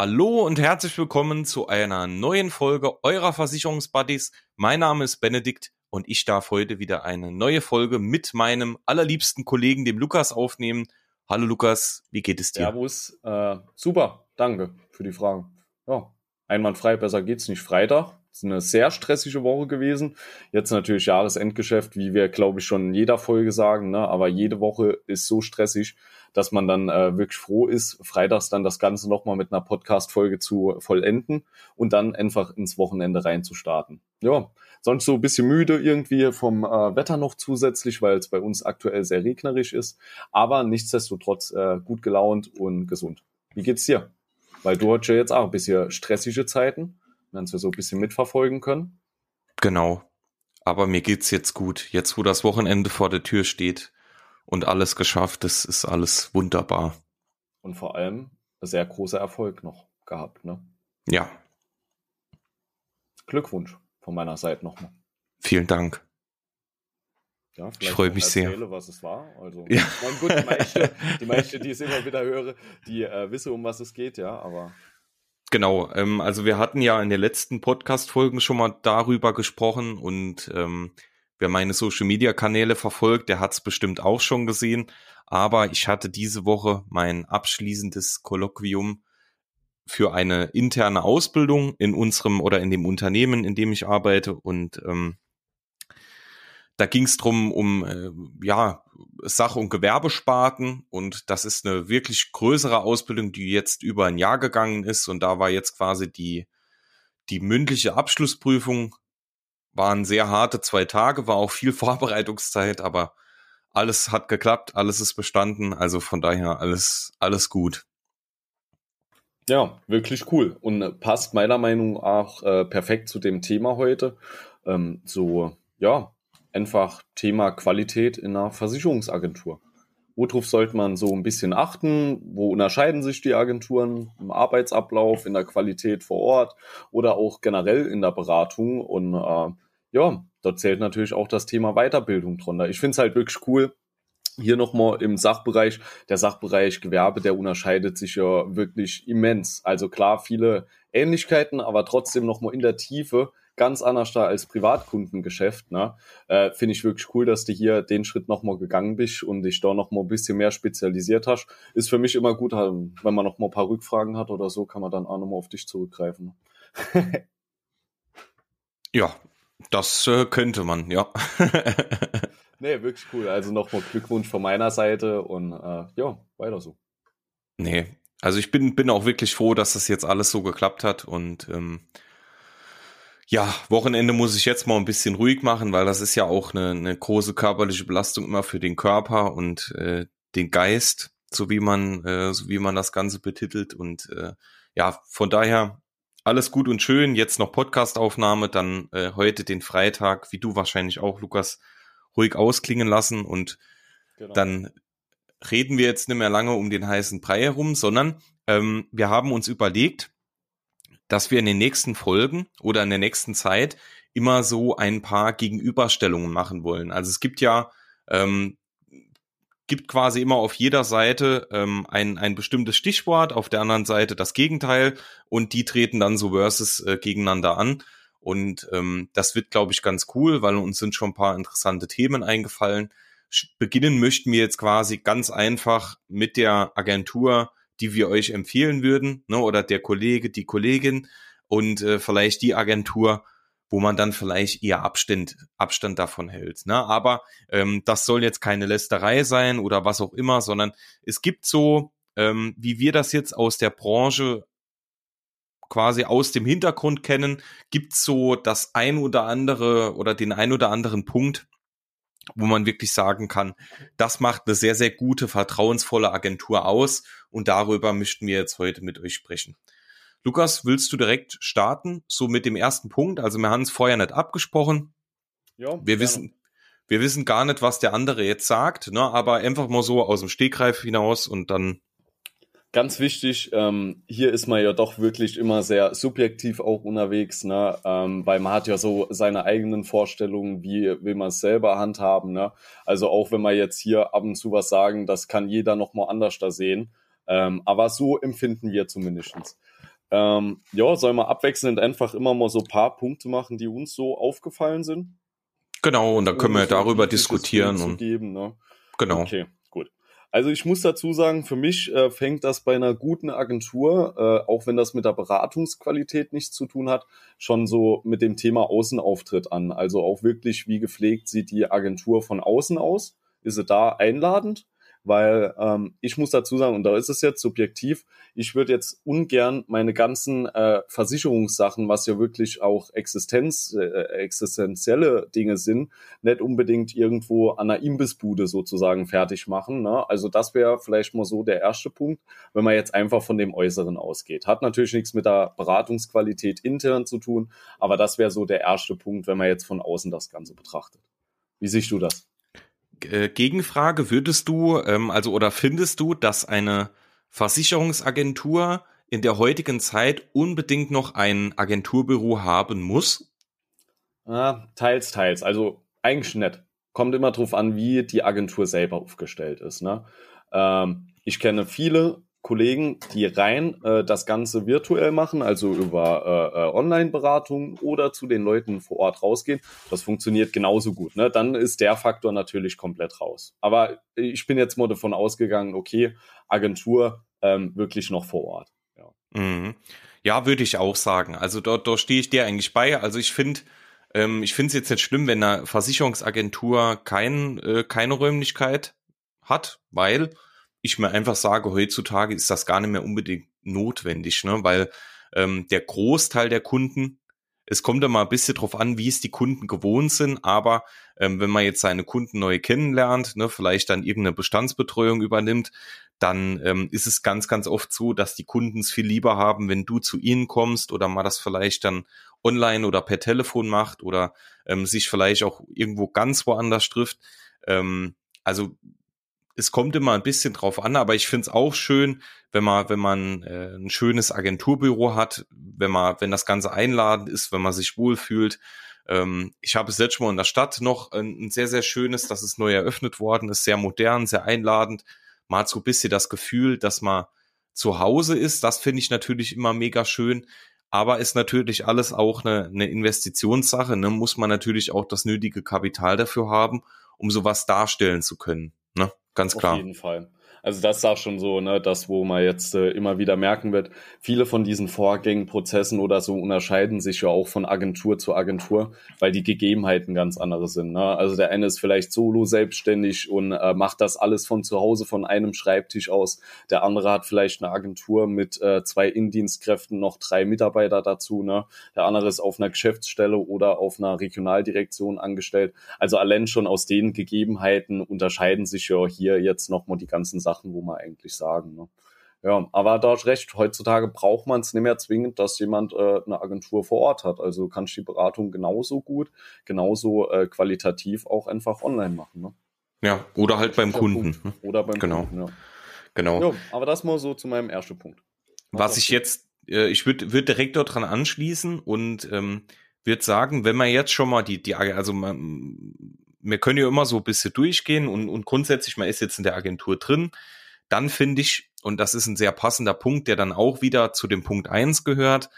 Hallo und herzlich willkommen zu einer neuen Folge eurer Versicherungsbuddies. Mein Name ist Benedikt und ich darf heute wieder eine neue Folge mit meinem allerliebsten Kollegen, dem Lukas, aufnehmen. Hallo Lukas, wie geht es dir? Servus, äh, super, danke für die Fragen. Ja, einwandfrei, besser geht's nicht. Freitag, ist eine sehr stressige Woche gewesen. Jetzt natürlich Jahresendgeschäft, wie wir, glaube ich, schon in jeder Folge sagen. Ne? Aber jede Woche ist so stressig, dass man dann äh, wirklich froh ist, freitags dann das Ganze nochmal mit einer Podcast-Folge zu vollenden und dann einfach ins Wochenende reinzustarten. Ja, sonst so ein bisschen müde irgendwie vom äh, Wetter noch zusätzlich, weil es bei uns aktuell sehr regnerisch ist. Aber nichtsdestotrotz äh, gut gelaunt und gesund. Wie geht's dir? Weil du hast ja jetzt auch ein bisschen stressige Zeiten wenn wir so ein bisschen mitverfolgen können. Genau. Aber mir geht's jetzt gut. Jetzt, wo das Wochenende vor der Tür steht und alles geschafft ist, ist alles wunderbar. Und vor allem sehr großer Erfolg noch gehabt, ne? Ja. Glückwunsch von meiner Seite nochmal. Vielen Dank. Ja, ich freue mich erzähle, sehr. was es war. Also, ja. gut, die meisten, die, meiste, die ich immer wieder höre, die äh, wissen, um was es geht, ja, aber Genau, ähm, also wir hatten ja in den letzten Podcast-Folgen schon mal darüber gesprochen und ähm, wer meine Social-Media-Kanäle verfolgt, der hat es bestimmt auch schon gesehen. Aber ich hatte diese Woche mein abschließendes Kolloquium für eine interne Ausbildung in unserem oder in dem Unternehmen, in dem ich arbeite. Und ähm, da ging es drum um äh, ja Sach- und Gewerbesparten. Und das ist eine wirklich größere Ausbildung, die jetzt über ein Jahr gegangen ist. Und da war jetzt quasi die die mündliche Abschlussprüfung waren sehr harte zwei Tage, war auch viel Vorbereitungszeit, aber alles hat geklappt, alles ist bestanden, also von daher alles alles gut. Ja, wirklich cool und passt meiner Meinung nach auch äh, perfekt zu dem Thema heute. Ähm, so ja, einfach Thema Qualität in einer Versicherungsagentur. Worauf sollte man so ein bisschen achten? Wo unterscheiden sich die Agenturen im Arbeitsablauf, in der Qualität vor Ort oder auch generell in der Beratung? Und äh, ja, dort zählt natürlich auch das Thema Weiterbildung drunter. Ich finde es halt wirklich cool, hier nochmal im Sachbereich, der Sachbereich Gewerbe, der unterscheidet sich ja wirklich immens. Also klar, viele Ähnlichkeiten, aber trotzdem nochmal in der Tiefe ganz anders da als Privatkundengeschäft. Ne? Äh, Finde ich wirklich cool, dass du hier den Schritt nochmal gegangen bist und dich da nochmal ein bisschen mehr spezialisiert hast. Ist für mich immer gut, wenn man nochmal ein paar Rückfragen hat oder so, kann man dann auch nochmal auf dich zurückgreifen. ja, das äh, könnte man, ja. nee, wirklich cool. Also nochmal Glückwunsch von meiner Seite und äh, ja, weiter so. Nee, also ich bin, bin auch wirklich froh, dass das jetzt alles so geklappt hat und ähm, ja, Wochenende muss ich jetzt mal ein bisschen ruhig machen, weil das ist ja auch eine, eine große körperliche Belastung immer für den Körper und äh, den Geist, so wie man, äh, so wie man das Ganze betitelt. Und äh, ja, von daher alles gut und schön. Jetzt noch Podcastaufnahme, dann äh, heute den Freitag, wie du wahrscheinlich auch, Lukas, ruhig ausklingen lassen und genau. dann reden wir jetzt nicht mehr lange um den heißen Brei herum, sondern ähm, wir haben uns überlegt, dass wir in den nächsten Folgen oder in der nächsten Zeit immer so ein paar Gegenüberstellungen machen wollen. Also es gibt ja ähm, gibt quasi immer auf jeder Seite ähm, ein, ein bestimmtes Stichwort, auf der anderen Seite das Gegenteil und die treten dann so versus äh, gegeneinander an. Und ähm, das wird, glaube ich, ganz cool, weil uns sind schon ein paar interessante Themen eingefallen. Beginnen möchten wir jetzt quasi ganz einfach mit der Agentur die wir euch empfehlen würden, ne, oder der Kollege, die Kollegin und äh, vielleicht die Agentur, wo man dann vielleicht eher Abstand, Abstand davon hält. Ne? Aber ähm, das soll jetzt keine Lästerei sein oder was auch immer, sondern es gibt so, ähm, wie wir das jetzt aus der Branche quasi aus dem Hintergrund kennen, gibt so das ein oder andere oder den ein oder anderen Punkt, wo man wirklich sagen kann, das macht eine sehr, sehr gute, vertrauensvolle Agentur aus und darüber möchten wir jetzt heute mit euch sprechen. Lukas, willst du direkt starten, so mit dem ersten Punkt? Also wir haben es vorher nicht abgesprochen. Ja, wir gerne. wissen, wir wissen gar nicht, was der andere jetzt sagt, ne? aber einfach mal so aus dem Stegreif hinaus und dann Ganz wichtig, ähm, hier ist man ja doch wirklich immer sehr subjektiv auch unterwegs, ne? ähm, weil man hat ja so seine eigenen Vorstellungen, wie will man es selber handhaben. Ne? Also auch wenn wir jetzt hier ab und zu was sagen, das kann jeder nochmal anders da sehen. Ähm, aber so empfinden wir zumindestens. Ähm, ja, sollen wir abwechselnd einfach immer mal so ein paar Punkte machen, die uns so aufgefallen sind? Genau, und dann können wir darüber diskutieren. Und, geben, ne? Genau. Okay. Also ich muss dazu sagen, für mich äh, fängt das bei einer guten Agentur, äh, auch wenn das mit der Beratungsqualität nichts zu tun hat, schon so mit dem Thema Außenauftritt an. Also auch wirklich, wie gepflegt sieht die Agentur von außen aus? Ist sie da einladend? Weil ähm, ich muss dazu sagen, und da ist es jetzt subjektiv, ich würde jetzt ungern meine ganzen äh, Versicherungssachen, was ja wirklich auch Existenz, äh, existenzielle Dinge sind, nicht unbedingt irgendwo an einer Imbissbude sozusagen fertig machen. Ne? Also das wäre vielleicht mal so der erste Punkt, wenn man jetzt einfach von dem Äußeren ausgeht. Hat natürlich nichts mit der Beratungsqualität intern zu tun, aber das wäre so der erste Punkt, wenn man jetzt von außen das Ganze betrachtet. Wie siehst du das? Äh, Gegenfrage, würdest du, ähm, also oder findest du, dass eine Versicherungsagentur in der heutigen Zeit unbedingt noch ein Agenturbüro haben muss? Ah, teils, teils. Also eigentlich nicht. Kommt immer drauf an, wie die Agentur selber aufgestellt ist. Ne? Ähm, ich kenne viele Kollegen, die rein äh, das Ganze virtuell machen, also über äh, äh, Online-Beratung oder zu den Leuten vor Ort rausgehen. Das funktioniert genauso gut. Ne? Dann ist der Faktor natürlich komplett raus. Aber ich bin jetzt mal davon ausgegangen, okay, Agentur ähm, wirklich noch vor Ort. Ja, mhm. ja würde ich auch sagen. Also dort, dort stehe ich dir eigentlich bei. Also ich finde, ähm, ich finde es jetzt nicht schlimm, wenn eine Versicherungsagentur kein, äh, keine Räumlichkeit hat, weil ich mir einfach sage, heutzutage ist das gar nicht mehr unbedingt notwendig, ne? weil ähm, der Großteil der Kunden, es kommt immer ein bisschen drauf an, wie es die Kunden gewohnt sind, aber ähm, wenn man jetzt seine Kunden neu kennenlernt, ne, vielleicht dann irgendeine Bestandsbetreuung übernimmt, dann ähm, ist es ganz, ganz oft so, dass die Kunden es viel lieber haben, wenn du zu ihnen kommst oder mal das vielleicht dann online oder per Telefon macht oder ähm, sich vielleicht auch irgendwo ganz woanders trifft. Ähm, also es kommt immer ein bisschen drauf an, aber ich finde es auch schön, wenn man, wenn man äh, ein schönes Agenturbüro hat, wenn man, wenn das Ganze einladend ist, wenn man sich wohlfühlt. Ähm, ich habe es schon mal in der Stadt noch ein, ein, sehr, sehr schönes, das ist neu eröffnet worden, ist sehr modern, sehr einladend. Man hat so ein bisschen das Gefühl, dass man zu Hause ist. Das finde ich natürlich immer mega schön. Aber ist natürlich alles auch eine, eine Investitionssache. Ne? Muss man natürlich auch das nötige Kapital dafür haben, um sowas darstellen zu können. Ganz klar. Auf jeden Fall. Also das ist auch schon so, ne, das, wo man jetzt äh, immer wieder merken wird, viele von diesen Vorgängen, Prozessen oder so unterscheiden sich ja auch von Agentur zu Agentur, weil die Gegebenheiten ganz andere sind. Ne? Also der eine ist vielleicht solo selbstständig und äh, macht das alles von zu Hause von einem Schreibtisch aus. Der andere hat vielleicht eine Agentur mit äh, zwei Indienstkräften, noch drei Mitarbeiter dazu. Ne? Der andere ist auf einer Geschäftsstelle oder auf einer Regionaldirektion angestellt. Also allein schon aus den Gegebenheiten unterscheiden sich ja hier jetzt nochmal die ganzen Sachen, wo man eigentlich sagen. Ne? Ja, aber da hast recht, heutzutage braucht man es nicht mehr zwingend, dass jemand äh, eine Agentur vor Ort hat. Also kannst du die Beratung genauso gut, genauso äh, qualitativ auch einfach online machen. Ne? Ja, oder halt beim Kunden. Punkt. Ne? Oder beim genau. Kunden, ja. Genau. Ja, aber das mal so zu meinem ersten Punkt. Was, Was ich jetzt, äh, ich würde würd direkt dort dran anschließen und ähm, würde sagen, wenn man jetzt schon mal die, die also man, wir können ja immer so ein bisschen durchgehen und, und grundsätzlich, man ist jetzt in der Agentur drin, dann finde ich, und das ist ein sehr passender Punkt, der dann auch wieder zu dem Punkt eins gehört,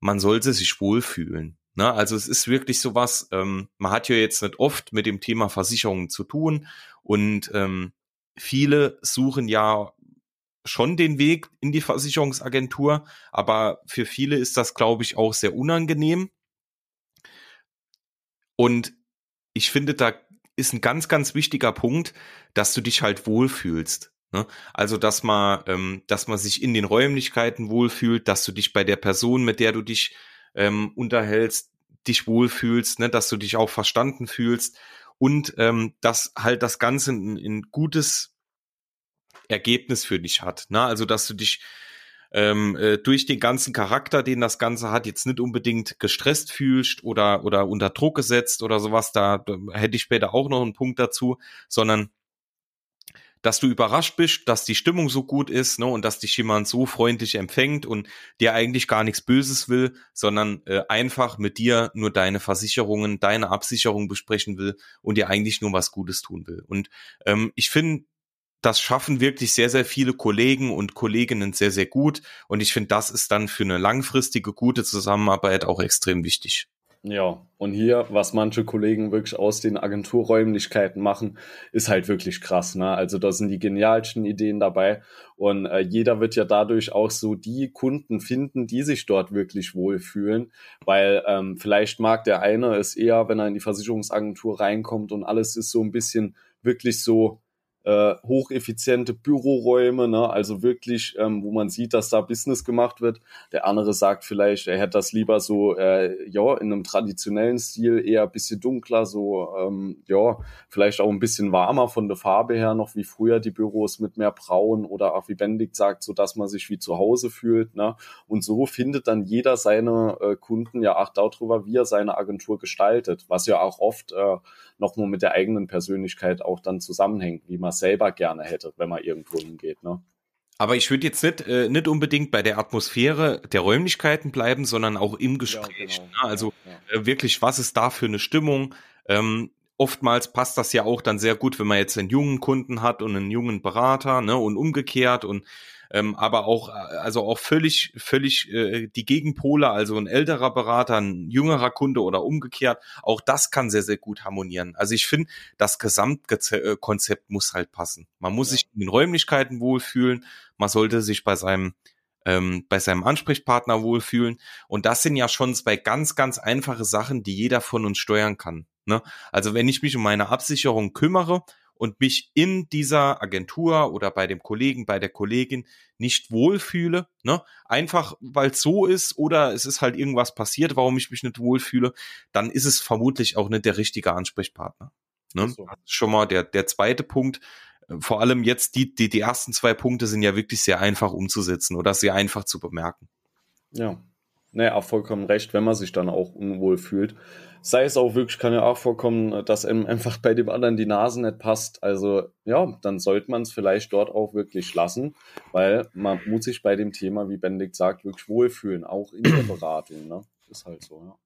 man sollte sich wohlfühlen. Ne? Also es ist wirklich sowas, ähm, man hat ja jetzt nicht oft mit dem Thema Versicherungen zu tun und ähm, viele suchen ja schon den Weg in die Versicherungsagentur, aber für viele ist das, glaube ich, auch sehr unangenehm. Und ich finde, da ist ein ganz, ganz wichtiger Punkt, dass du dich halt wohlfühlst. Ne? Also, dass man, ähm, dass man sich in den Räumlichkeiten wohlfühlt, dass du dich bei der Person, mit der du dich ähm, unterhältst, dich wohlfühlst, ne? dass du dich auch verstanden fühlst und ähm, dass halt das Ganze ein, ein gutes Ergebnis für dich hat. Ne? Also, dass du dich ähm, äh, durch den ganzen Charakter, den das Ganze hat, jetzt nicht unbedingt gestresst fühlst oder, oder unter Druck gesetzt oder sowas, da, da hätte ich später auch noch einen Punkt dazu, sondern dass du überrascht bist, dass die Stimmung so gut ist, ne, und dass dich jemand so freundlich empfängt und der eigentlich gar nichts Böses will, sondern äh, einfach mit dir nur deine Versicherungen, deine Absicherung besprechen will und dir eigentlich nur was Gutes tun will. Und ähm, ich finde, das schaffen wirklich sehr, sehr viele Kollegen und Kolleginnen sehr, sehr gut. Und ich finde, das ist dann für eine langfristige, gute Zusammenarbeit auch extrem wichtig. Ja, und hier, was manche Kollegen wirklich aus den Agenturräumlichkeiten machen, ist halt wirklich krass. Ne? Also da sind die genialsten Ideen dabei und äh, jeder wird ja dadurch auch so die Kunden finden, die sich dort wirklich wohlfühlen, weil ähm, vielleicht mag der eine es eher, wenn er in die Versicherungsagentur reinkommt und alles ist so ein bisschen wirklich so äh, hocheffiziente Büroräume, ne? also wirklich, ähm, wo man sieht, dass da Business gemacht wird. Der andere sagt vielleicht, er hätte das lieber so, äh, ja, in einem traditionellen Stil, eher bisschen dunkler, so, ähm, ja, vielleicht auch ein bisschen warmer von der Farbe her, noch wie früher die Büros mit mehr Braun oder auch wie Benedikt sagt, so dass man sich wie zu Hause fühlt. Ne? Und so findet dann jeder seine äh, Kunden ja auch darüber, wie er seine Agentur gestaltet, was ja auch oft äh, nochmal mit der eigenen Persönlichkeit auch dann zusammenhängt, wie man selber gerne hätte, wenn man irgendwo hingeht. Ne? Aber ich würde jetzt nicht, äh, nicht unbedingt bei der Atmosphäre der Räumlichkeiten bleiben, sondern auch im Gespräch. Ja, genau. ne? Also ja, ja. Äh, wirklich, was ist da für eine Stimmung? Ähm, oftmals passt das ja auch dann sehr gut, wenn man jetzt einen jungen Kunden hat und einen jungen Berater, ne, und umgekehrt und ähm, aber auch, äh, also auch völlig, völlig äh, die Gegenpole, also ein älterer Berater, ein jüngerer Kunde oder umgekehrt, auch das kann sehr, sehr gut harmonieren. Also ich finde, das Gesamtkonzept muss halt passen. Man muss ja. sich in den Räumlichkeiten wohlfühlen, man sollte sich bei seinem ähm, bei seinem Ansprechpartner wohlfühlen. Und das sind ja schon zwei ganz, ganz einfache Sachen, die jeder von uns steuern kann. Ne? Also wenn ich mich um meine Absicherung kümmere und mich in dieser Agentur oder bei dem Kollegen, bei der Kollegin nicht wohlfühle, ne? einfach weil es so ist oder es ist halt irgendwas passiert, warum ich mich nicht wohlfühle, dann ist es vermutlich auch nicht der richtige Ansprechpartner. Ne? So. Das ist schon mal der, der zweite Punkt. Vor allem jetzt die, die, die ersten zwei Punkte sind ja wirklich sehr einfach umzusetzen oder sehr einfach zu bemerken. Ja, naja, auch vollkommen recht, wenn man sich dann auch unwohl fühlt. Sei es auch wirklich, kann ja auch vorkommen, dass einem einfach bei dem anderen die Nase nicht passt. Also ja, dann sollte man es vielleicht dort auch wirklich lassen, weil man muss sich bei dem Thema, wie Benedikt sagt, wirklich wohlfühlen, auch in der Beratung. Ne? Ist halt so, ja.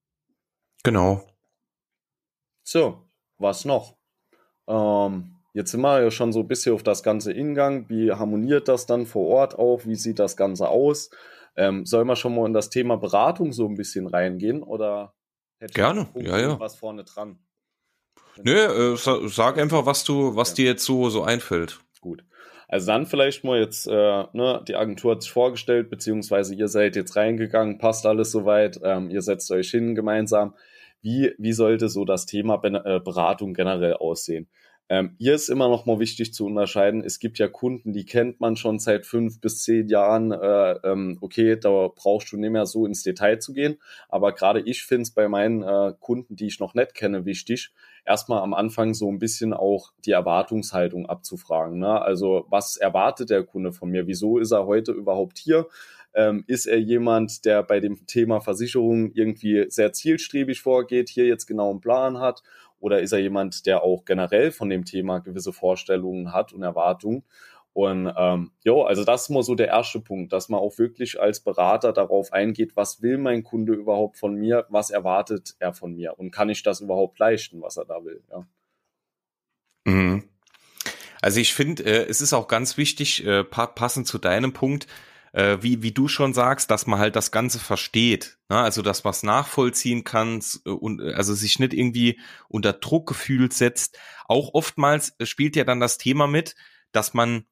Genau. So, was noch? Ähm, jetzt sind wir ja schon so ein bisschen auf das ganze Ingang. Wie harmoniert das dann vor Ort auch? Wie sieht das Ganze aus? Ähm, soll man schon mal in das Thema Beratung so ein bisschen reingehen oder Gerne, ja, ja. Was vorne dran? Nö, äh, sag einfach, was du, was ja. dir jetzt so, so einfällt. Gut. Also dann vielleicht mal jetzt, äh, ne, die Agentur hat sich vorgestellt, beziehungsweise ihr seid jetzt reingegangen, passt alles soweit, ähm, ihr setzt euch hin gemeinsam. Wie, wie sollte so das Thema äh, Beratung generell aussehen? Ähm, hier ist immer noch mal wichtig zu unterscheiden. Es gibt ja Kunden, die kennt man schon seit fünf bis zehn Jahren. Äh, ähm, okay, da brauchst du nicht mehr so ins Detail zu gehen. Aber gerade ich finde es bei meinen äh, Kunden, die ich noch nicht kenne, wichtig, erstmal am Anfang so ein bisschen auch die Erwartungshaltung abzufragen. Ne? Also was erwartet der Kunde von mir? Wieso ist er heute überhaupt hier? Ähm, ist er jemand, der bei dem Thema Versicherung irgendwie sehr zielstrebig vorgeht, hier jetzt genau einen Plan hat? Oder ist er jemand, der auch generell von dem Thema gewisse Vorstellungen hat und Erwartungen? Und ähm, ja, also das ist mal so der erste Punkt, dass man auch wirklich als Berater darauf eingeht, was will mein Kunde überhaupt von mir, was erwartet er von mir und kann ich das überhaupt leisten, was er da will. Ja. Mhm. Also ich finde, äh, es ist auch ganz wichtig, äh, pa passend zu deinem Punkt, äh, wie, wie du schon sagst, dass man halt das Ganze versteht. Ne? Also, dass man es nachvollziehen kann äh, und äh, also sich nicht irgendwie unter Druck gefühlt setzt. Auch oftmals äh, spielt ja dann das Thema mit, dass man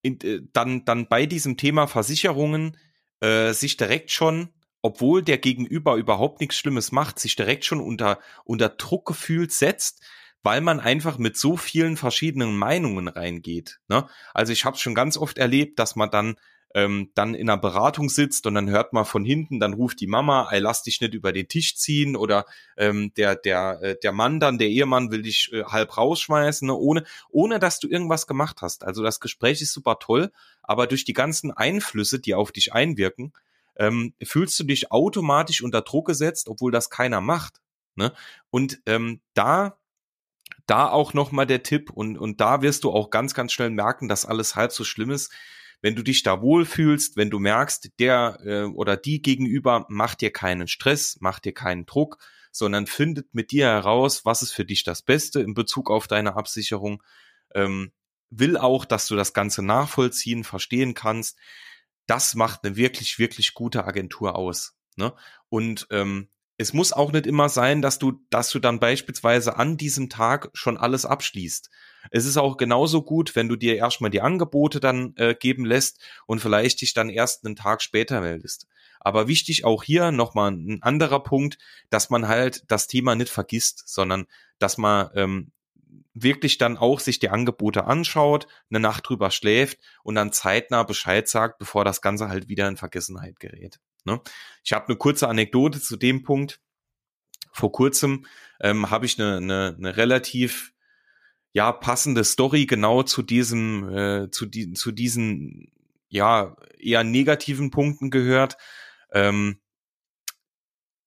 in, äh, dann, dann bei diesem Thema Versicherungen äh, sich direkt schon obwohl der Gegenüber überhaupt nichts Schlimmes macht, sich direkt schon unter, unter Druck gefühlt setzt, weil man einfach mit so vielen verschiedenen Meinungen reingeht. Ne? Also ich habe schon ganz oft erlebt, dass man dann ähm, dann in einer Beratung sitzt und dann hört man von hinten, dann ruft die Mama, ey, lass dich nicht über den Tisch ziehen oder ähm, der, der, äh, der Mann dann, der Ehemann will dich äh, halb rausschmeißen, ne, ohne, ohne dass du irgendwas gemacht hast. Also das Gespräch ist super toll, aber durch die ganzen Einflüsse, die auf dich einwirken, ähm, fühlst du dich automatisch unter Druck gesetzt, obwohl das keiner macht. Ne? Und ähm, da da auch noch mal der Tipp und und da wirst du auch ganz ganz schnell merken, dass alles halb so schlimm ist wenn du dich da wohlfühlst, wenn du merkst, der äh, oder die gegenüber macht dir keinen Stress, macht dir keinen Druck, sondern findet mit dir heraus, was ist für dich das Beste in Bezug auf deine Absicherung, ähm, will auch, dass du das Ganze nachvollziehen, verstehen kannst. Das macht eine wirklich, wirklich gute Agentur aus. Ne? Und ähm, es muss auch nicht immer sein, dass du, dass du dann beispielsweise an diesem Tag schon alles abschließt. Es ist auch genauso gut, wenn du dir erstmal die Angebote dann äh, geben lässt und vielleicht dich dann erst einen Tag später meldest. Aber wichtig auch hier nochmal ein anderer Punkt, dass man halt das Thema nicht vergisst, sondern dass man ähm, wirklich dann auch sich die Angebote anschaut, eine Nacht drüber schläft und dann zeitnah Bescheid sagt, bevor das Ganze halt wieder in Vergessenheit gerät. Ne? Ich habe eine kurze Anekdote zu dem Punkt. Vor kurzem ähm, habe ich eine, eine, eine relativ ja passende Story genau zu diesem äh, zu, die, zu diesen ja eher negativen Punkten gehört. Ähm,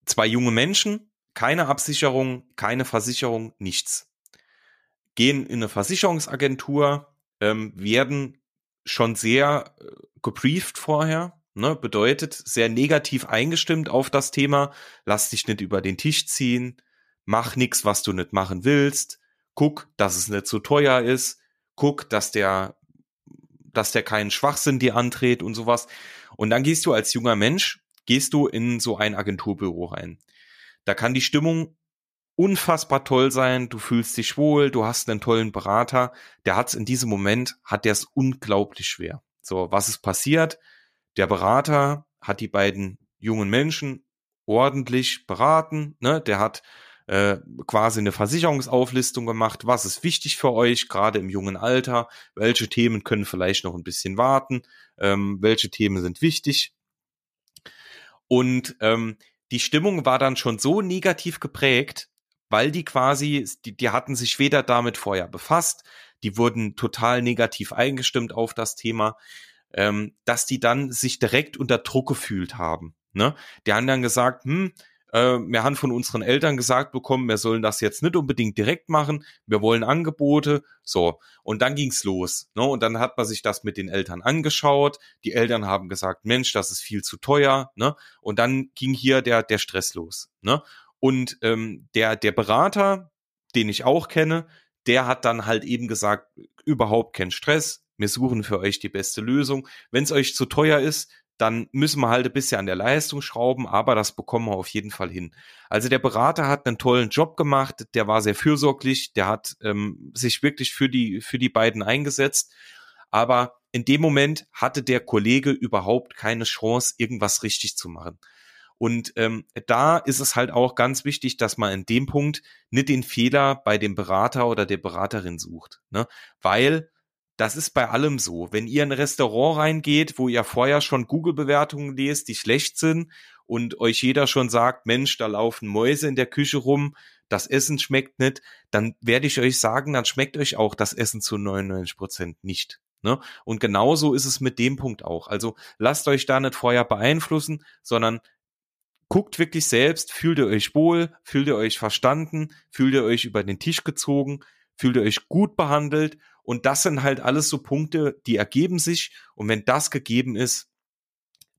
zwei junge Menschen, keine Absicherung, keine Versicherung, nichts. Gehen in eine Versicherungsagentur, ähm, werden schon sehr äh, gebrieft vorher, Ne, bedeutet, sehr negativ eingestimmt auf das Thema. Lass dich nicht über den Tisch ziehen. Mach nichts, was du nicht machen willst. Guck, dass es nicht zu teuer ist. Guck, dass der, dass der keinen Schwachsinn dir anträgt und sowas. Und dann gehst du als junger Mensch, gehst du in so ein Agenturbüro rein. Da kann die Stimmung unfassbar toll sein. Du fühlst dich wohl. Du hast einen tollen Berater. Der hat es in diesem Moment, hat der es unglaublich schwer. So, was ist passiert? Der Berater hat die beiden jungen Menschen ordentlich beraten. Ne? Der hat äh, quasi eine Versicherungsauflistung gemacht. Was ist wichtig für euch, gerade im jungen Alter? Welche Themen können vielleicht noch ein bisschen warten? Ähm, welche Themen sind wichtig? Und ähm, die Stimmung war dann schon so negativ geprägt, weil die quasi, die, die hatten sich weder damit vorher befasst, die wurden total negativ eingestimmt auf das Thema ähm, dass die dann sich direkt unter Druck gefühlt haben. Ne? Die haben dann gesagt, hm, äh, wir haben von unseren Eltern gesagt bekommen, wir sollen das jetzt nicht unbedingt direkt machen, wir wollen Angebote, so. Und dann ging's los. Ne? Und dann hat man sich das mit den Eltern angeschaut. Die Eltern haben gesagt, Mensch, das ist viel zu teuer. Ne? Und dann ging hier der, der Stress los. Ne? Und ähm, der, der Berater, den ich auch kenne, der hat dann halt eben gesagt, überhaupt kein Stress, wir suchen für euch die beste Lösung. Wenn es euch zu teuer ist, dann müssen wir halt ein bisschen an der Leistung schrauben, aber das bekommen wir auf jeden Fall hin. Also der Berater hat einen tollen Job gemacht, der war sehr fürsorglich, der hat ähm, sich wirklich für die, für die beiden eingesetzt, aber in dem Moment hatte der Kollege überhaupt keine Chance, irgendwas richtig zu machen. Und ähm, da ist es halt auch ganz wichtig, dass man in dem Punkt nicht den Fehler bei dem Berater oder der Beraterin sucht, ne? weil das ist bei allem so. Wenn ihr in ein Restaurant reingeht, wo ihr vorher schon Google-Bewertungen lest, die schlecht sind und euch jeder schon sagt, Mensch, da laufen Mäuse in der Küche rum, das Essen schmeckt nicht, dann werde ich euch sagen, dann schmeckt euch auch das Essen zu 99 Prozent nicht. Ne? Und genauso ist es mit dem Punkt auch. Also lasst euch da nicht vorher beeinflussen, sondern guckt wirklich selbst, fühlt ihr euch wohl, fühlt ihr euch verstanden, fühlt ihr euch über den Tisch gezogen, fühlt ihr euch gut behandelt und das sind halt alles so Punkte, die ergeben sich. Und wenn das gegeben ist,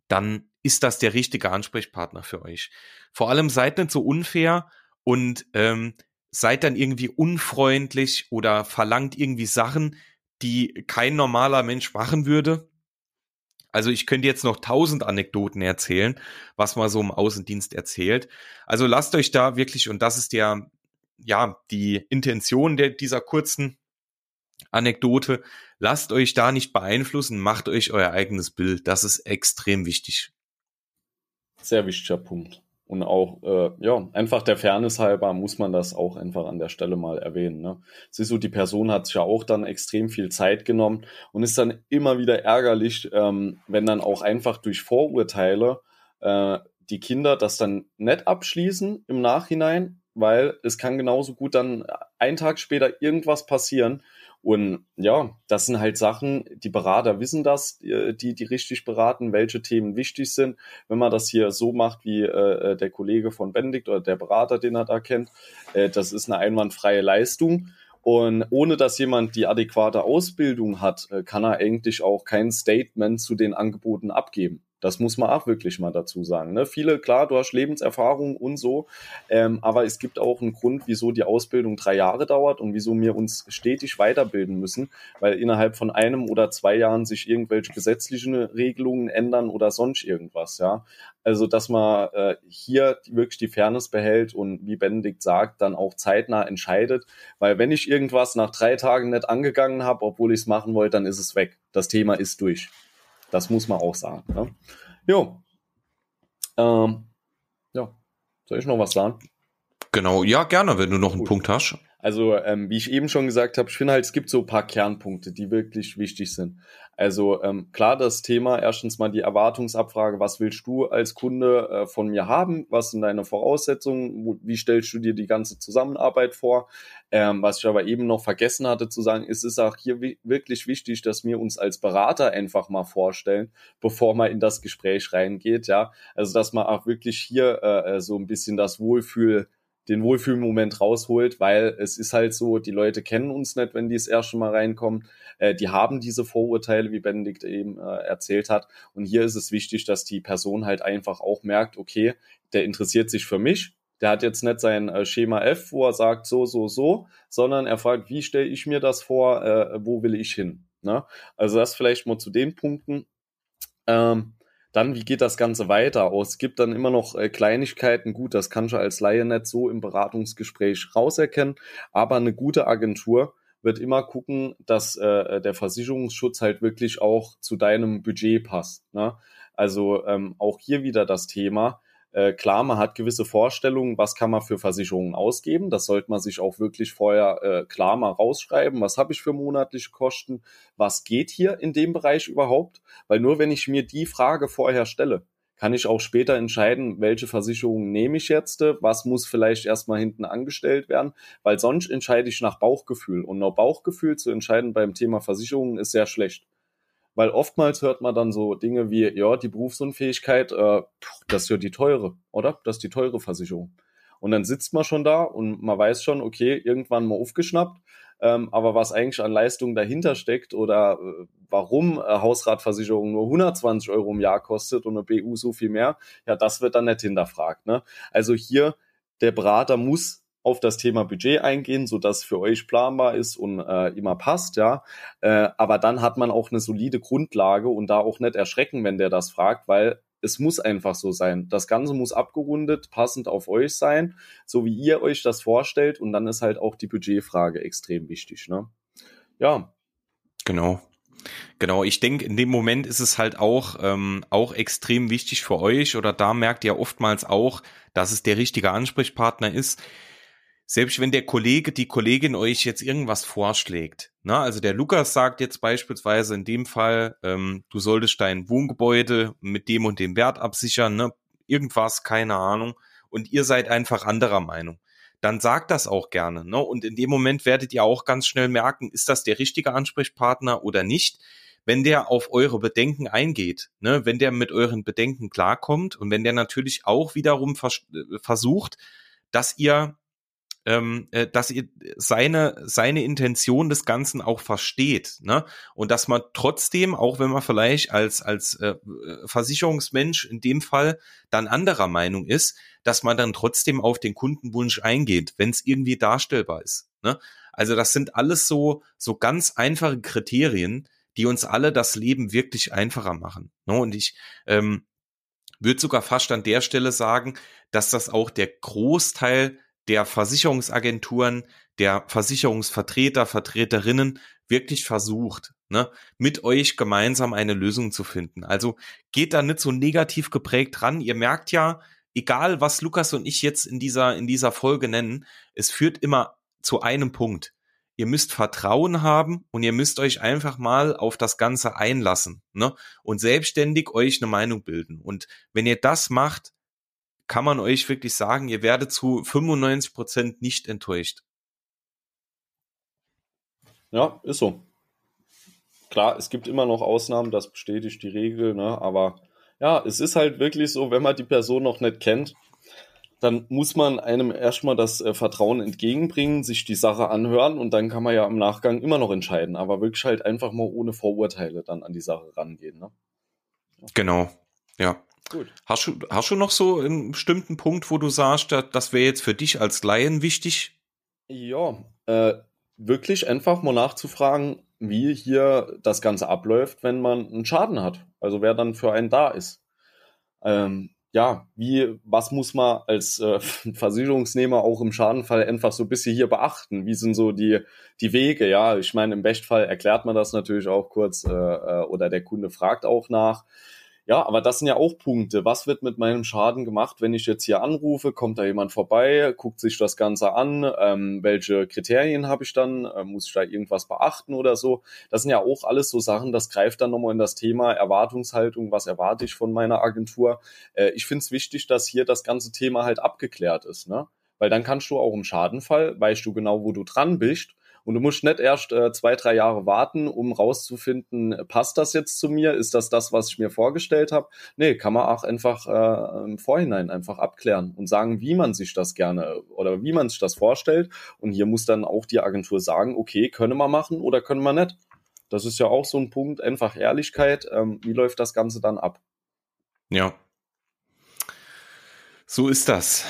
dann ist das der richtige Ansprechpartner für euch. Vor allem seid nicht so unfair und ähm, seid dann irgendwie unfreundlich oder verlangt irgendwie Sachen, die kein normaler Mensch machen würde. Also ich könnte jetzt noch tausend Anekdoten erzählen, was man so im Außendienst erzählt. Also lasst euch da wirklich, und das ist ja, ja, die Intention der, dieser kurzen Anekdote. Lasst euch da nicht beeinflussen, macht euch euer eigenes Bild. Das ist extrem wichtig. Sehr wichtiger Punkt. Und auch, äh, ja, einfach der Fairness halber muss man das auch einfach an der Stelle mal erwähnen. Ne? Ist so, die Person hat sich ja auch dann extrem viel Zeit genommen und ist dann immer wieder ärgerlich, ähm, wenn dann auch einfach durch Vorurteile äh, die Kinder das dann nicht abschließen im Nachhinein, weil es kann genauso gut dann einen Tag später irgendwas passieren und ja, das sind halt Sachen, die Berater wissen das, die, die richtig beraten, welche Themen wichtig sind. Wenn man das hier so macht, wie äh, der Kollege von Benedikt oder der Berater, den er da kennt, äh, das ist eine einwandfreie Leistung. Und ohne dass jemand die adäquate Ausbildung hat, äh, kann er eigentlich auch kein Statement zu den Angeboten abgeben. Das muss man auch wirklich mal dazu sagen. Ne? Viele, klar, du hast Lebenserfahrung und so, ähm, aber es gibt auch einen Grund, wieso die Ausbildung drei Jahre dauert und wieso wir uns stetig weiterbilden müssen, weil innerhalb von einem oder zwei Jahren sich irgendwelche gesetzlichen Regelungen ändern oder sonst irgendwas. Ja, also dass man äh, hier wirklich die Fairness behält und wie Benedikt sagt, dann auch zeitnah entscheidet, weil wenn ich irgendwas nach drei Tagen nicht angegangen habe, obwohl ich es machen wollte, dann ist es weg. Das Thema ist durch. Das muss man auch sagen. Ne? Jo. Ähm, ja. Soll ich noch was sagen? Genau, ja, gerne, wenn du noch einen Gut. Punkt hast. Also, ähm, wie ich eben schon gesagt habe, ich finde halt, es gibt so ein paar Kernpunkte, die wirklich wichtig sind. Also ähm, klar, das Thema, erstens mal die Erwartungsabfrage, was willst du als Kunde äh, von mir haben? Was sind deine Voraussetzungen? Wie stellst du dir die ganze Zusammenarbeit vor? Ähm, was ich aber eben noch vergessen hatte zu sagen, ist es auch hier wirklich wichtig, dass wir uns als Berater einfach mal vorstellen, bevor man in das Gespräch reingeht. Ja, also dass man auch wirklich hier äh, äh so ein bisschen das Wohlfühl den Wohlfühlmoment rausholt, weil es ist halt so, die Leute kennen uns nicht, wenn die das erste Mal reinkommen. Äh, die haben diese Vorurteile, wie Benedikt eben äh, erzählt hat. Und hier ist es wichtig, dass die Person halt einfach auch merkt, okay, der interessiert sich für mich. Der hat jetzt nicht sein äh, Schema F, wo er sagt so, so, so, sondern er fragt, wie stelle ich mir das vor, äh, wo will ich hin? Ne? Also das vielleicht mal zu den Punkten. Ähm, dann, wie geht das Ganze weiter aus? Es gibt dann immer noch äh, Kleinigkeiten. Gut, das kann schon als Laie nicht so im Beratungsgespräch rauserkennen. Aber eine gute Agentur wird immer gucken, dass äh, der Versicherungsschutz halt wirklich auch zu deinem Budget passt. Ne? Also ähm, auch hier wieder das Thema. Äh, klar, man hat gewisse Vorstellungen, was kann man für Versicherungen ausgeben. Das sollte man sich auch wirklich vorher äh, klar mal rausschreiben. Was habe ich für monatliche Kosten? Was geht hier in dem Bereich überhaupt? Weil nur wenn ich mir die Frage vorher stelle, kann ich auch später entscheiden, welche Versicherungen nehme ich jetzt, was muss vielleicht erstmal hinten angestellt werden, weil sonst entscheide ich nach Bauchgefühl. Und nach Bauchgefühl zu entscheiden beim Thema Versicherungen ist sehr schlecht weil oftmals hört man dann so Dinge wie, ja, die Berufsunfähigkeit, äh, das ist ja die teure, oder? Das ist die teure Versicherung. Und dann sitzt man schon da und man weiß schon, okay, irgendwann mal aufgeschnappt, ähm, aber was eigentlich an Leistung dahinter steckt oder äh, warum äh, Hausratversicherung nur 120 Euro im Jahr kostet und eine BU so viel mehr, ja, das wird dann nicht hinterfragt. Ne? Also hier, der Berater muss auf das Thema Budget eingehen, so dass für euch planbar ist und äh, immer passt, ja. Äh, aber dann hat man auch eine solide Grundlage und da auch nicht erschrecken, wenn der das fragt, weil es muss einfach so sein. Das Ganze muss abgerundet, passend auf euch sein, so wie ihr euch das vorstellt. Und dann ist halt auch die Budgetfrage extrem wichtig. Ne? Ja. Genau. Genau, ich denke, in dem Moment ist es halt auch, ähm, auch extrem wichtig für euch oder da merkt ihr oftmals auch, dass es der richtige Ansprechpartner ist selbst wenn der Kollege, die Kollegin euch jetzt irgendwas vorschlägt, ne, also der Lukas sagt jetzt beispielsweise in dem Fall, ähm, du solltest dein Wohngebäude mit dem und dem Wert absichern, ne, irgendwas, keine Ahnung, und ihr seid einfach anderer Meinung dann sagt das auch gerne. Ne? Und in dem Moment werdet ihr auch ganz schnell merken, ist das der richtige Ansprechpartner oder nicht. Wenn der auf eure Bedenken eingeht, ne? wenn der mit euren Bedenken klarkommt und wenn der natürlich auch wiederum vers äh, versucht, dass ihr ähm, äh, dass ihr seine seine Intention des Ganzen auch versteht, ne? Und dass man trotzdem, auch wenn man vielleicht als als äh, Versicherungsmensch in dem Fall dann anderer Meinung ist, dass man dann trotzdem auf den Kundenwunsch eingeht, wenn es irgendwie darstellbar ist. Ne? Also das sind alles so so ganz einfache Kriterien, die uns alle das Leben wirklich einfacher machen. Ne? Und ich ähm, würde sogar fast an der Stelle sagen, dass das auch der Großteil der Versicherungsagenturen, der Versicherungsvertreter, Vertreterinnen wirklich versucht, ne, mit euch gemeinsam eine Lösung zu finden. Also geht da nicht so negativ geprägt ran. Ihr merkt ja, egal was Lukas und ich jetzt in dieser, in dieser Folge nennen, es führt immer zu einem Punkt. Ihr müsst Vertrauen haben und ihr müsst euch einfach mal auf das Ganze einlassen, ne? Und selbstständig euch eine Meinung bilden. Und wenn ihr das macht, kann man euch wirklich sagen, ihr werdet zu 95 Prozent nicht enttäuscht. Ja, ist so. Klar, es gibt immer noch Ausnahmen, das bestätigt die Regel, ne? aber ja, es ist halt wirklich so, wenn man die Person noch nicht kennt, dann muss man einem erstmal das äh, Vertrauen entgegenbringen, sich die Sache anhören und dann kann man ja im Nachgang immer noch entscheiden, aber wirklich halt einfach mal ohne Vorurteile dann an die Sache rangehen. Ne? Genau, Ja. Gut. Hast du, hast du noch so einen bestimmten Punkt, wo du sagst, das wäre jetzt für dich als Laien wichtig? Ja, äh, wirklich einfach mal nachzufragen, wie hier das Ganze abläuft, wenn man einen Schaden hat. Also wer dann für einen da ist. Ähm, ja, wie, was muss man als äh, Versicherungsnehmer auch im Schadenfall einfach so ein bisschen hier beachten? Wie sind so die, die Wege? Ja, ich meine, im Bestfall erklärt man das natürlich auch kurz äh, äh oder der Kunde fragt auch nach. Ja, aber das sind ja auch Punkte. Was wird mit meinem Schaden gemacht, wenn ich jetzt hier anrufe? Kommt da jemand vorbei? Guckt sich das Ganze an? Ähm, welche Kriterien habe ich dann? Ähm, muss ich da irgendwas beachten oder so? Das sind ja auch alles so Sachen, das greift dann nochmal in das Thema Erwartungshaltung. Was erwarte ich von meiner Agentur? Äh, ich finde es wichtig, dass hier das ganze Thema halt abgeklärt ist, ne? Weil dann kannst du auch im Schadenfall, weißt du genau, wo du dran bist und du musst nicht erst äh, zwei, drei Jahre warten, um rauszufinden, passt das jetzt zu mir? Ist das das, was ich mir vorgestellt habe? Nee, kann man auch einfach äh, im Vorhinein einfach abklären und sagen, wie man sich das gerne oder wie man sich das vorstellt. Und hier muss dann auch die Agentur sagen, okay, können wir machen oder können wir nicht. Das ist ja auch so ein Punkt, einfach Ehrlichkeit. Ähm, wie läuft das Ganze dann ab? Ja. So ist das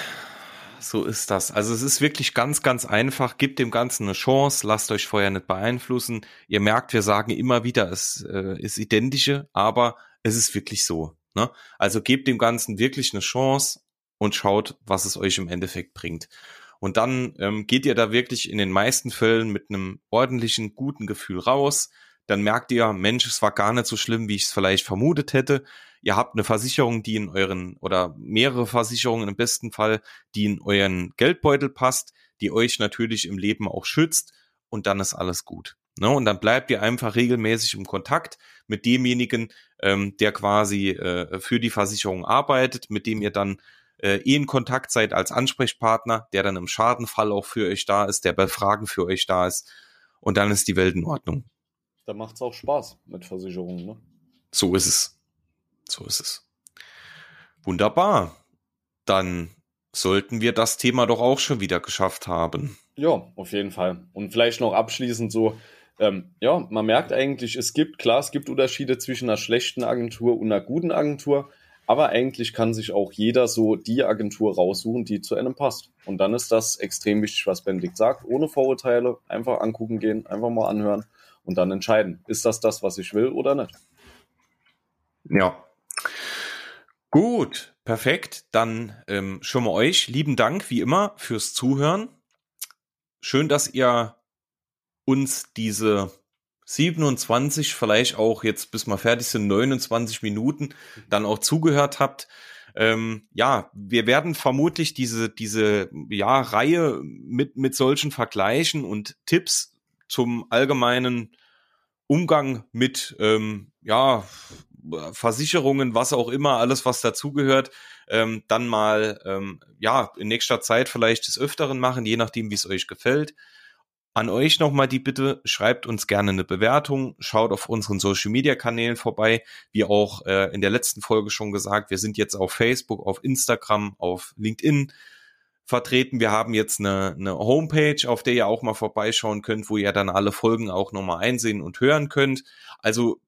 so ist das. Also es ist wirklich ganz, ganz einfach. Gebt dem Ganzen eine Chance, lasst euch vorher nicht beeinflussen. Ihr merkt, wir sagen immer wieder, es äh, ist identische, aber es ist wirklich so. Ne? Also gebt dem Ganzen wirklich eine Chance und schaut, was es euch im Endeffekt bringt. Und dann ähm, geht ihr da wirklich in den meisten Fällen mit einem ordentlichen, guten Gefühl raus. Dann merkt ihr, Mensch, es war gar nicht so schlimm, wie ich es vielleicht vermutet hätte ihr habt eine Versicherung, die in euren oder mehrere Versicherungen im besten Fall, die in euren Geldbeutel passt, die euch natürlich im Leben auch schützt und dann ist alles gut. Ne? Und dann bleibt ihr einfach regelmäßig im Kontakt mit demjenigen, ähm, der quasi äh, für die Versicherung arbeitet, mit dem ihr dann äh, eh in Kontakt seid als Ansprechpartner, der dann im Schadenfall auch für euch da ist, der bei Fragen für euch da ist. Und dann ist die Welt in Ordnung. Da macht es auch Spaß mit Versicherungen, ne? So ist es. So ist es. Wunderbar. Dann sollten wir das Thema doch auch schon wieder geschafft haben. Ja, auf jeden Fall. Und vielleicht noch abschließend so, ähm, ja, man merkt eigentlich, es gibt, klar, es gibt Unterschiede zwischen einer schlechten Agentur und einer guten Agentur, aber eigentlich kann sich auch jeder so die Agentur raussuchen, die zu einem passt. Und dann ist das extrem wichtig, was Benedikt sagt, ohne Vorurteile, einfach angucken gehen, einfach mal anhören und dann entscheiden, ist das das, was ich will oder nicht. Ja, Gut, perfekt. Dann ähm, schon mal euch lieben Dank wie immer fürs Zuhören. Schön, dass ihr uns diese 27, vielleicht auch jetzt bis wir fertig sind, 29 Minuten dann auch zugehört habt. Ähm, ja, wir werden vermutlich diese, diese ja, Reihe mit, mit solchen Vergleichen und Tipps zum allgemeinen Umgang mit ähm, ja, Versicherungen, was auch immer, alles was dazugehört, ähm, dann mal ähm, ja in nächster Zeit vielleicht des Öfteren machen, je nachdem, wie es euch gefällt. An euch nochmal die Bitte, schreibt uns gerne eine Bewertung, schaut auf unseren Social Media Kanälen vorbei, wie auch äh, in der letzten Folge schon gesagt, wir sind jetzt auf Facebook, auf Instagram, auf LinkedIn vertreten. Wir haben jetzt eine, eine Homepage, auf der ihr auch mal vorbeischauen könnt, wo ihr dann alle Folgen auch nochmal einsehen und hören könnt. Also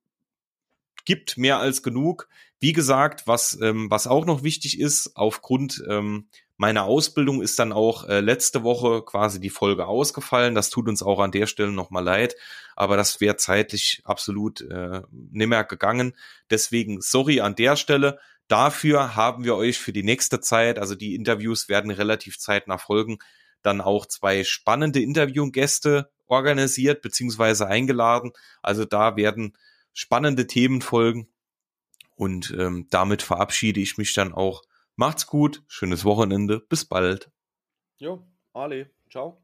gibt mehr als genug. Wie gesagt, was, ähm, was auch noch wichtig ist, aufgrund ähm, meiner Ausbildung ist dann auch äh, letzte Woche quasi die Folge ausgefallen. Das tut uns auch an der Stelle nochmal leid, aber das wäre zeitlich absolut äh, nimmer gegangen. Deswegen sorry an der Stelle. Dafür haben wir euch für die nächste Zeit, also die Interviews werden relativ zeitnah folgen, dann auch zwei spannende Interviewgäste organisiert beziehungsweise eingeladen. Also da werden spannende Themen folgen. Und ähm, damit verabschiede ich mich dann auch. Macht's gut, schönes Wochenende, bis bald. Jo, Ali, ciao.